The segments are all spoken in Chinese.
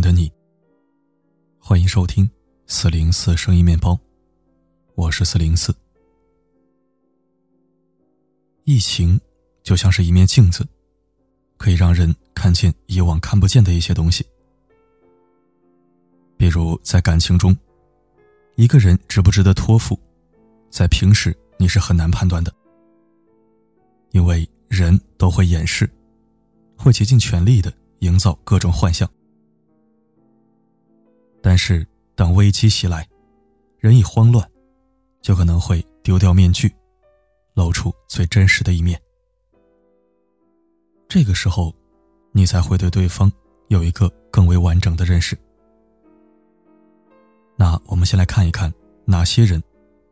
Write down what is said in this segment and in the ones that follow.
的你，欢迎收听四零四声音面包，我是四零四。疫情就像是一面镜子，可以让人看见以往看不见的一些东西。比如在感情中，一个人值不值得托付，在平时你是很难判断的，因为人都会掩饰，会竭尽全力的营造各种幻象。但是，当危机袭来，人一慌乱，就可能会丢掉面具，露出最真实的一面。这个时候，你才会对对方有一个更为完整的认识。那我们先来看一看哪些人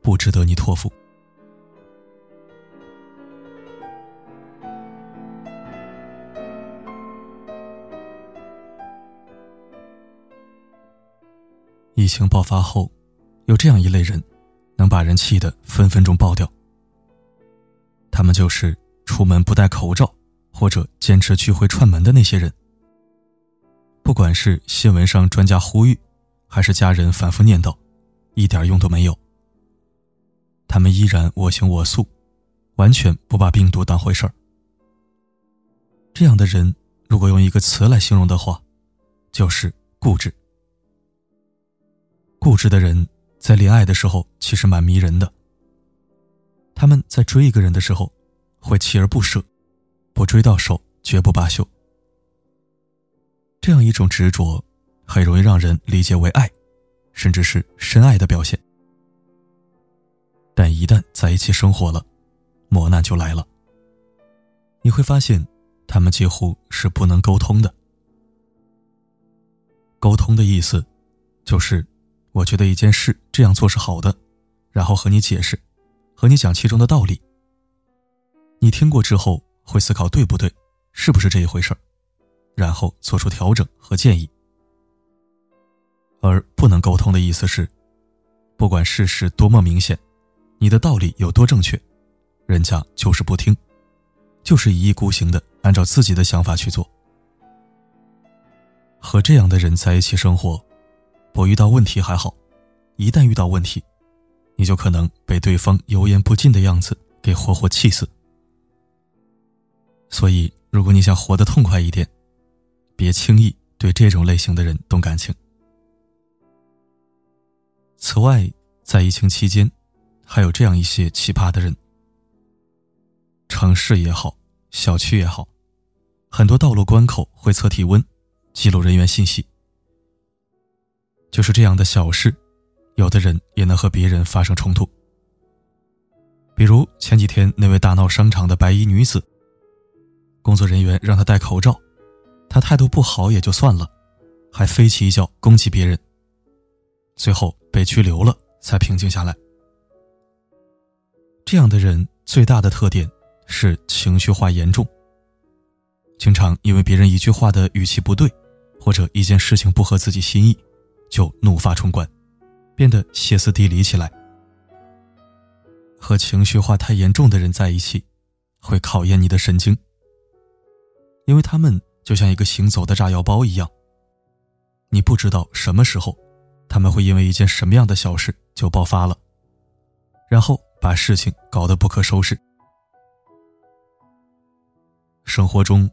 不值得你托付。疫情爆发后，有这样一类人，能把人气得分分钟爆掉。他们就是出门不戴口罩或者坚持聚会串门的那些人。不管是新闻上专家呼吁，还是家人反复念叨，一点用都没有。他们依然我行我素，完全不把病毒当回事儿。这样的人，如果用一个词来形容的话，就是固执。固执的人在恋爱的时候其实蛮迷人的。他们在追一个人的时候，会锲而不舍，不追到手绝不罢休。这样一种执着，很容易让人理解为爱，甚至是深爱的表现。但一旦在一起生活了，磨难就来了。你会发现，他们几乎是不能沟通的。沟通的意思，就是。我觉得一件事这样做是好的，然后和你解释，和你讲其中的道理。你听过之后会思考对不对，是不是这一回事儿，然后做出调整和建议。而不能沟通的意思是，不管事实多么明显，你的道理有多正确，人家就是不听，就是一意孤行的按照自己的想法去做。和这样的人在一起生活。不遇到问题还好，一旦遇到问题，你就可能被对方油盐不进的样子给活活气死。所以，如果你想活得痛快一点，别轻易对这种类型的人动感情。此外，在疫情期间，还有这样一些奇葩的人：城市也好，小区也好，很多道路关口会测体温，记录人员信息。就是这样的小事，有的人也能和别人发生冲突。比如前几天那位大闹商场的白衣女子，工作人员让她戴口罩，她态度不好也就算了，还飞起一脚攻击别人，最后被拘留了才平静下来。这样的人最大的特点是情绪化严重，经常因为别人一句话的语气不对，或者一件事情不合自己心意。就怒发冲冠，变得歇斯底里起来。和情绪化太严重的人在一起，会考验你的神经，因为他们就像一个行走的炸药包一样。你不知道什么时候，他们会因为一件什么样的小事就爆发了，然后把事情搞得不可收拾。生活中，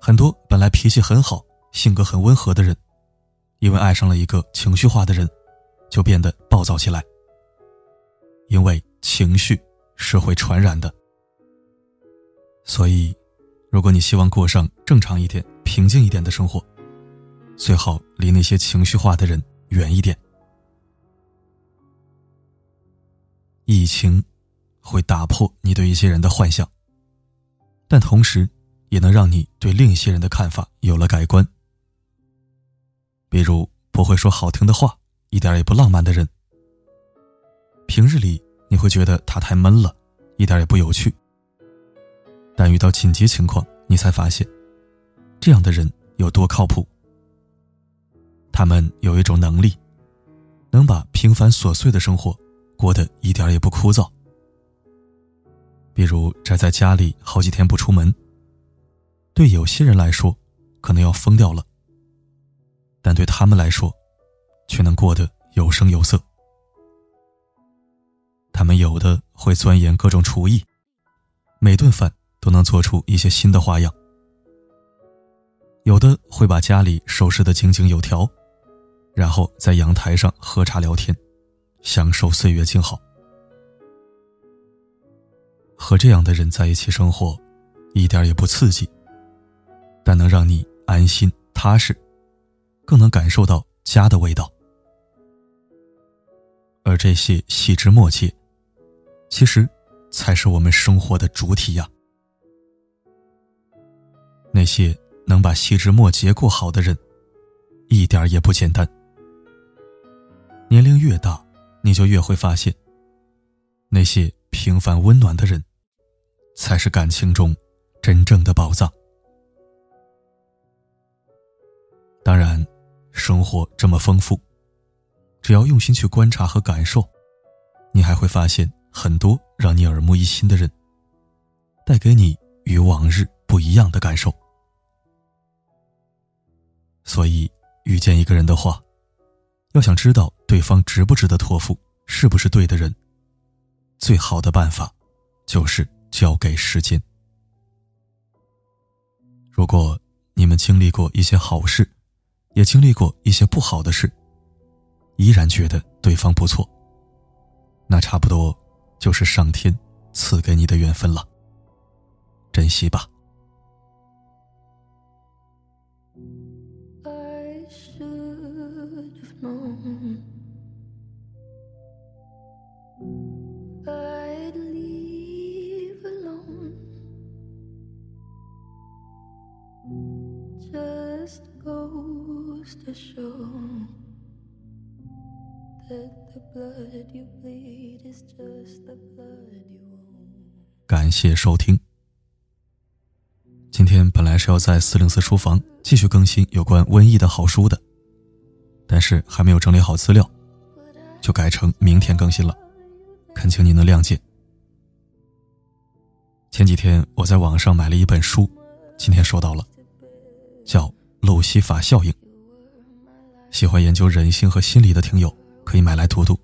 很多本来脾气很好、性格很温和的人。因为爱上了一个情绪化的人，就变得暴躁起来。因为情绪是会传染的，所以，如果你希望过上正常一点、平静一点的生活，最好离那些情绪化的人远一点。疫情会打破你对一些人的幻想，但同时也能让你对另一些人的看法有了改观。比如不会说好听的话，一点也不浪漫的人。平日里你会觉得他太闷了，一点也不有趣。但遇到紧急情况，你才发现，这样的人有多靠谱。他们有一种能力，能把平凡琐碎的生活过得一点也不枯燥。比如宅在家里好几天不出门，对有些人来说，可能要疯掉了。但对他们来说，却能过得有声有色。他们有的会钻研各种厨艺，每顿饭都能做出一些新的花样；有的会把家里收拾得井井有条，然后在阳台上喝茶聊天，享受岁月静好。和这样的人在一起生活，一点也不刺激，但能让你安心踏实，更能感受到家的味道。而这些细枝末节，其实才是我们生活的主体呀。那些能把细枝末节过好的人，一点也不简单。年龄越大，你就越会发现，那些平凡温暖的人。才是感情中真正的宝藏。当然，生活这么丰富，只要用心去观察和感受，你还会发现很多让你耳目一新的人，带给你与往日不一样的感受。所以，遇见一个人的话，要想知道对方值不值得托付，是不是对的人，最好的办法就是。交给时间。如果你们经历过一些好事，也经历过一些不好的事，依然觉得对方不错，那差不多就是上天赐给你的缘分了。珍惜吧。感谢收听。今天本来是要在四零四书房继续更新有关瘟疫的好书的，但是还没有整理好资料，就改成明天更新了，恳请您能谅解。前几天我在网上买了一本书，今天收到了，叫《路西法效应》。喜欢研究人性和心理的听友可以买来读读，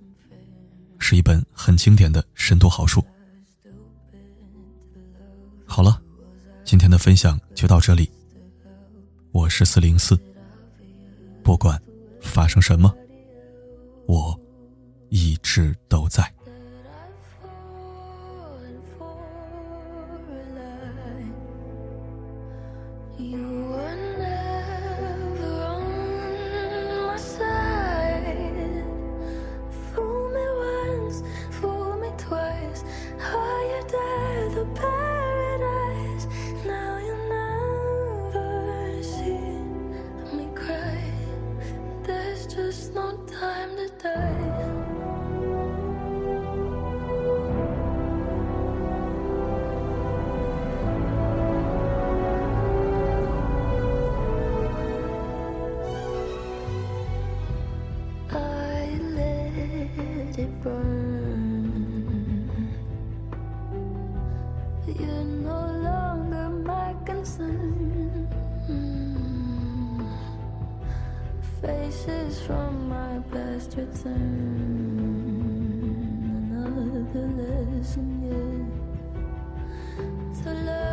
是一本很经典的深度好书。好了，今天的分享就到这里。我是四零四，不管发生什么，我一直都在。Faces from my past return. Another lesson, yeah. To love.